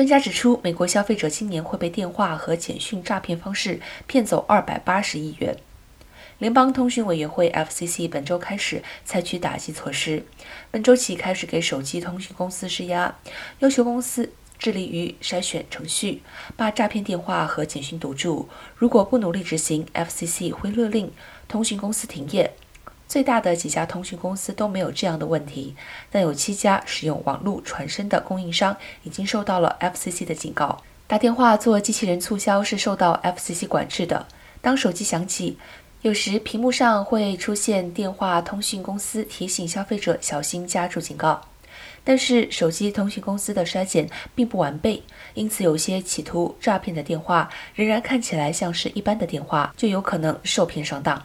专家指出，美国消费者今年会被电话和简讯诈骗方式骗走二百八十亿元。联邦通讯委员会 （FCC） 本周开始采取打击措施，本周起开始给手机通讯公司施压，要求公司致力于筛选程序，把诈骗电话和简讯堵住。如果不努力执行，FCC 会勒令通讯公司停业。最大的几家通讯公司都没有这样的问题，但有七家使用网络传声的供应商已经受到了 FCC 的警告。打电话做机器人促销是受到 FCC 管制的。当手机响起，有时屏幕上会出现电话通讯公司提醒消费者小心加注警告，但是手机通讯公司的筛检并不完备，因此有些企图诈骗的电话仍然看起来像是一般的电话，就有可能受骗上当。